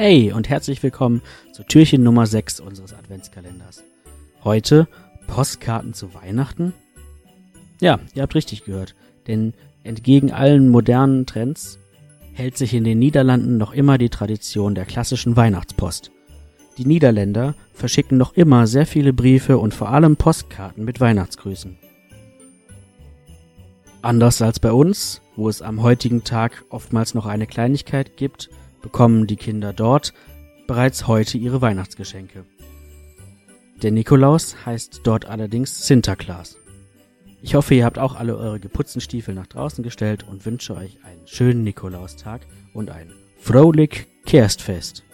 Hey und herzlich willkommen zu Türchen Nummer 6 unseres Adventskalenders. Heute Postkarten zu Weihnachten? Ja, ihr habt richtig gehört, denn entgegen allen modernen Trends hält sich in den Niederlanden noch immer die Tradition der klassischen Weihnachtspost. Die Niederländer verschicken noch immer sehr viele Briefe und vor allem Postkarten mit Weihnachtsgrüßen. Anders als bei uns, wo es am heutigen Tag oftmals noch eine Kleinigkeit gibt, bekommen die Kinder dort bereits heute ihre Weihnachtsgeschenke. Der Nikolaus heißt dort allerdings Sinterklaas. Ich hoffe, ihr habt auch alle eure geputzten Stiefel nach draußen gestellt und wünsche euch einen schönen Nikolaustag und ein fröhlich Kerstfest.